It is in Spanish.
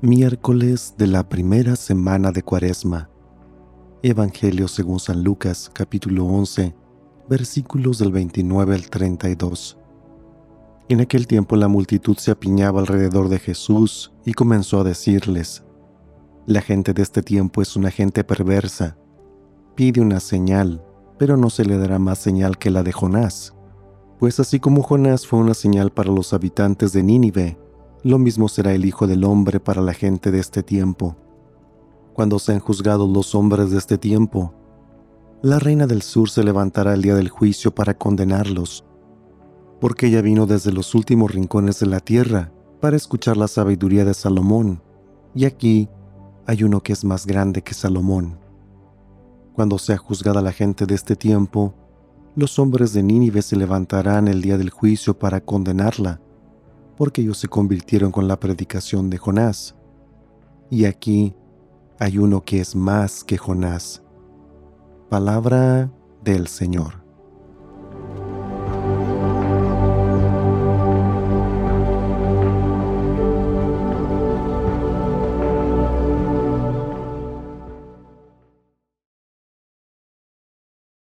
Miércoles de la primera semana de Cuaresma. Evangelio según San Lucas, capítulo 11, versículos del 29 al 32. En aquel tiempo la multitud se apiñaba alrededor de Jesús y comenzó a decirles, La gente de este tiempo es una gente perversa. Pide una señal, pero no se le dará más señal que la de Jonás. Pues así como Jonás fue una señal para los habitantes de Nínive, lo mismo será el Hijo del Hombre para la gente de este tiempo. Cuando sean juzgados los hombres de este tiempo, la reina del sur se levantará el día del juicio para condenarlos, porque ella vino desde los últimos rincones de la tierra para escuchar la sabiduría de Salomón, y aquí hay uno que es más grande que Salomón. Cuando sea juzgada la gente de este tiempo, los hombres de Nínive se levantarán el día del juicio para condenarla, porque ellos se convirtieron con la predicación de Jonás. Y aquí hay uno que es más que Jonás. Palabra del Señor.